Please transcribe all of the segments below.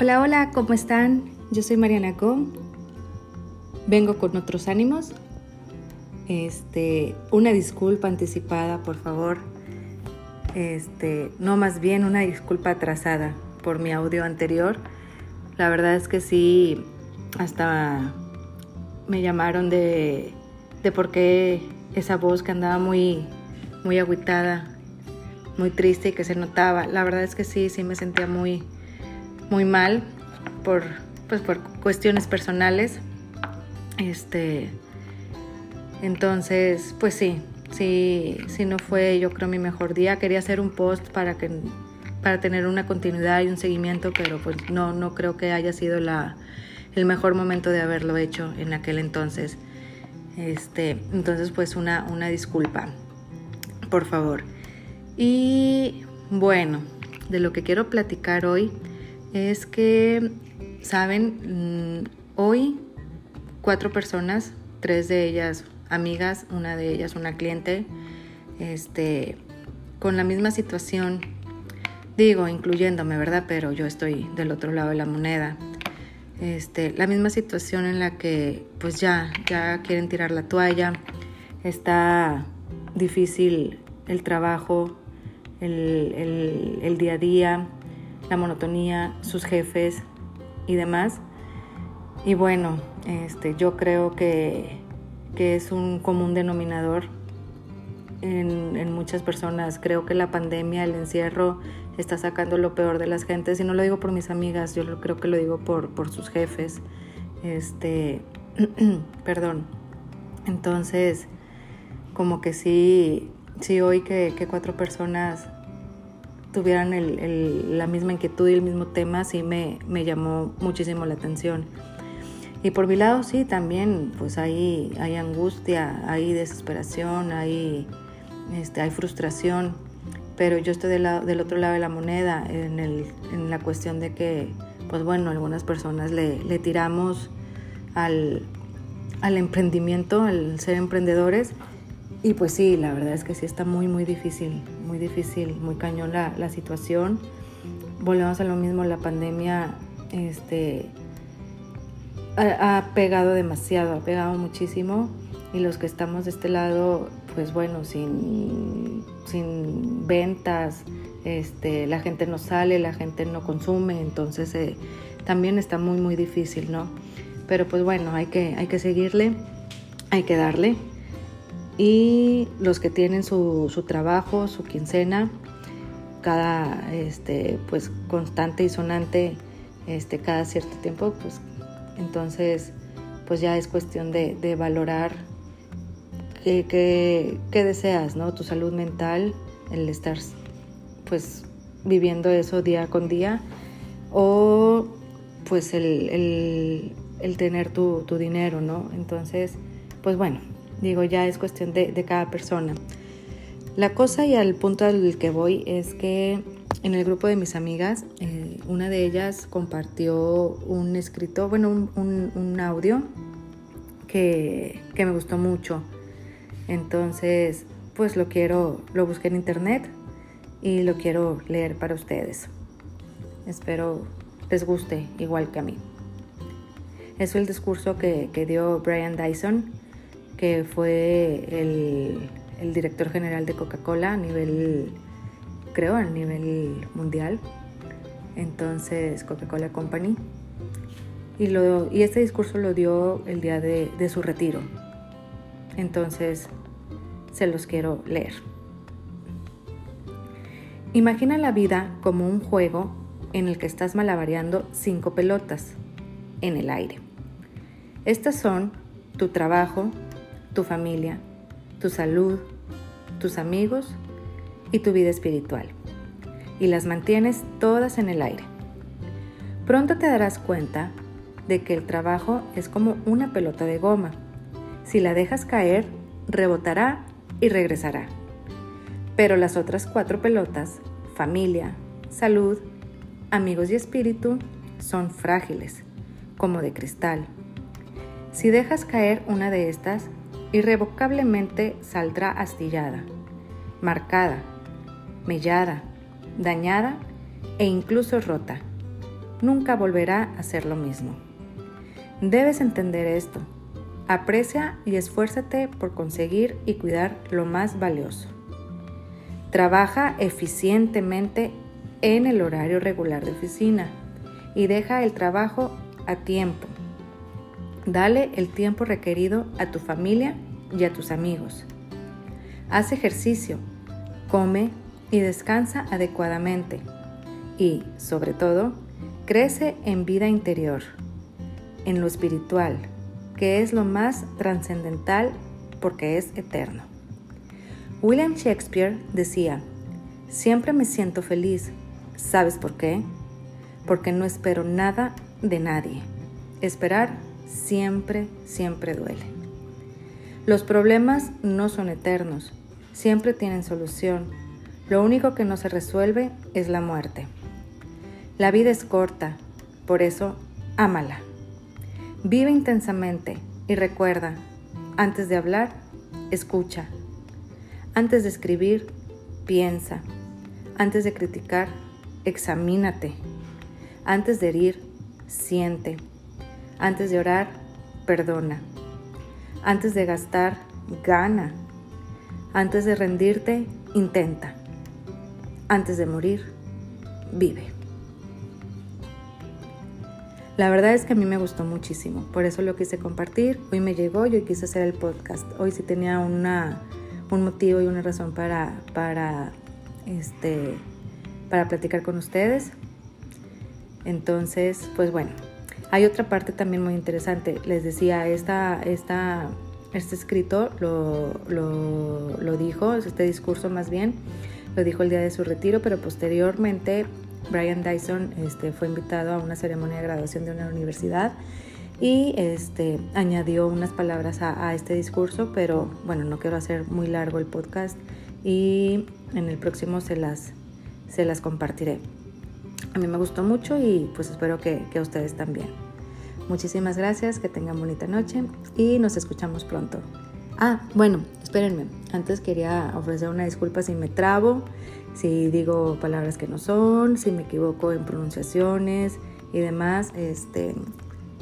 Hola, hola, ¿cómo están? Yo soy Mariana Co. Vengo con otros ánimos. Este, una disculpa anticipada, por favor. Este, no más bien una disculpa atrasada por mi audio anterior. La verdad es que sí, hasta me llamaron de, de por qué esa voz que andaba muy, muy agüitada, muy triste y que se notaba. La verdad es que sí, sí me sentía muy, muy mal por, pues por cuestiones personales. Este, entonces, pues sí, sí, sí no fue yo creo mi mejor día. Quería hacer un post para que para tener una continuidad y un seguimiento, pero pues no, no creo que haya sido la, el mejor momento de haberlo hecho en aquel entonces. Este, entonces pues una, una disculpa, por favor. Y bueno, de lo que quiero platicar hoy es que, saben, mm, hoy cuatro personas, tres de ellas amigas, una de ellas una cliente, este, con la misma situación, digo, incluyéndome, ¿verdad? Pero yo estoy del otro lado de la moneda. Este, la misma situación en la que pues ya, ya quieren tirar la toalla, está difícil el trabajo, el, el día a día, la monotonía, sus jefes y demás. Y bueno, este, yo creo que, es un común denominador en, muchas personas. Creo que la pandemia, el encierro, está sacando lo peor de las gentes. Y no lo digo por mis amigas, yo creo que lo digo por, por sus jefes. Este, perdón. Entonces, como que sí, sí hoy que, que cuatro personas tuvieran la misma inquietud y el mismo tema, sí me, llamó muchísimo la atención. Y por mi lado sí, también pues hay, hay angustia, hay desesperación, hay, este, hay frustración, pero yo estoy del, del otro lado de la moneda en, el, en, la cuestión de que, pues bueno, algunas personas le, le tiramos al, al emprendimiento, al ser emprendedores, y pues sí, la verdad es que sí está muy, muy difícil, muy difícil, muy cañón la, la situación. Volvemos a lo mismo, la pandemia este, ha, pegado demasiado, ha pegado muchísimo y los que estamos de este lado, pues bueno, sin, sin ventas, este, la gente no sale, la gente no consume, entonces eh, también está muy, muy difícil, ¿no? Pero pues bueno, hay que, hay que seguirle, hay que darle y los que tienen su, su trabajo, su quincena, cada este, pues constante y sonante este, cada cierto tiempo, pues entonces pues ya es cuestión de, de valorar qué, qué, deseas, ¿no? Tu salud mental, el estar pues viviendo eso día con día o pues el, el, el tener tu, tu dinero, ¿no? Entonces, pues bueno, Digo, ya es cuestión de, cada persona. La cosa y al punto al que voy es que en el grupo de mis amigas, eh, una de ellas compartió un escrito, bueno, un, audio que, que, me gustó mucho. Entonces, pues lo quiero, lo busqué en internet y lo quiero leer para ustedes. Espero les guste igual que a mí. Es el discurso que, que dio Brian Dyson que fue el, director general de Coca-Cola a nivel, creo, a nivel mundial. Entonces, Coca-Cola Company. Y, lo, y este discurso lo dio el día de, de su retiro. Entonces, se los quiero leer. Imagina la vida como un juego en el que estás malabareando cinco pelotas en el aire. Estas son tu trabajo, tu familia, tu salud, tus amigos y tu vida espiritual. Y las mantienes todas en el aire. Pronto te darás cuenta de que el trabajo es como una pelota de goma. Si la dejas caer, rebotará y regresará. Pero las otras cuatro pelotas, familia, salud, amigos y espíritu, son frágiles, como de cristal. Si dejas caer una de estas, irrevocablemente saldrá astillada, marcada, mellada, dañada e incluso rota. nunca volverá a ser lo mismo. Debes entender esto. Aprecia y esfuérzate por conseguir y cuidar lo más valioso. Trabaja eficientemente en el horario regular de oficina y deja el trabajo a tiempo. Dale el tiempo requerido a tu familia y a tus amigos. Haz ejercicio, come y descansa adecuadamente. Y, sobre todo, crece en vida interior, en lo espiritual, que es lo más trascendental porque es eterno. William Shakespeare decía, siempre me siento feliz. ¿Sabes por qué? Porque no espero nada de nadie. Esperar siempre, siempre duele. Los problemas no son eternos, siempre tienen solución. Lo único que no se resuelve es la muerte. La vida es corta, por eso ámala. Vive intensamente y recuerda, antes de hablar, escucha. Antes de escribir, piensa. Antes de criticar, examínate. Antes de herir, siente. Antes de orar, perdona. Antes de gastar, gana. Antes de rendirte, intenta. Antes de morir, vive. La verdad es que a mí me gustó muchísimo, por eso lo quise compartir. Hoy me llegó y hoy quise hacer el podcast. Hoy sí tenía una, un motivo y una razón para, para, este, para platicar con ustedes. Entonces, pues bueno, hay otra parte también muy interesante. Les decía, esta, este escrito lo, dijo, este discurso más bien, lo dijo el día de su retiro, pero posteriormente Brian Dyson este, fue invitado a una ceremonia de graduación de una universidad y este, añadió unas palabras a, este discurso, pero bueno, no quiero hacer muy largo el podcast y en el próximo se las compartiré. A mí me gustó mucho y pues espero que, que ustedes también. Muchísimas gracias, que tengan bonita noche y nos escuchamos pronto. Ah, bueno, espérenme. Antes quería ofrecer una disculpa si me trabo, si digo palabras que no son, si me equivoco en pronunciaciones y demás. Este,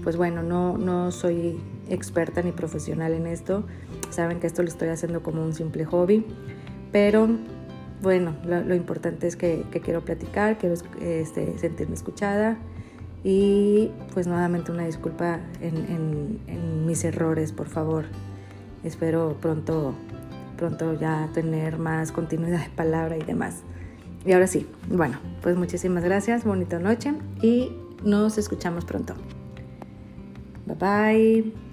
pues bueno, no, no soy experta ni profesional en esto. Saben que esto lo estoy haciendo como un simple hobby, pero bueno, lo, importante es que, quiero platicar, quiero este, sentirme escuchada y pues nuevamente una disculpa en, en, en, mis errores, por favor. Espero pronto, pronto ya tener más continuidad de palabra y demás. Y ahora sí, bueno, pues muchísimas gracias, bonita noche y nos escuchamos pronto. Bye bye.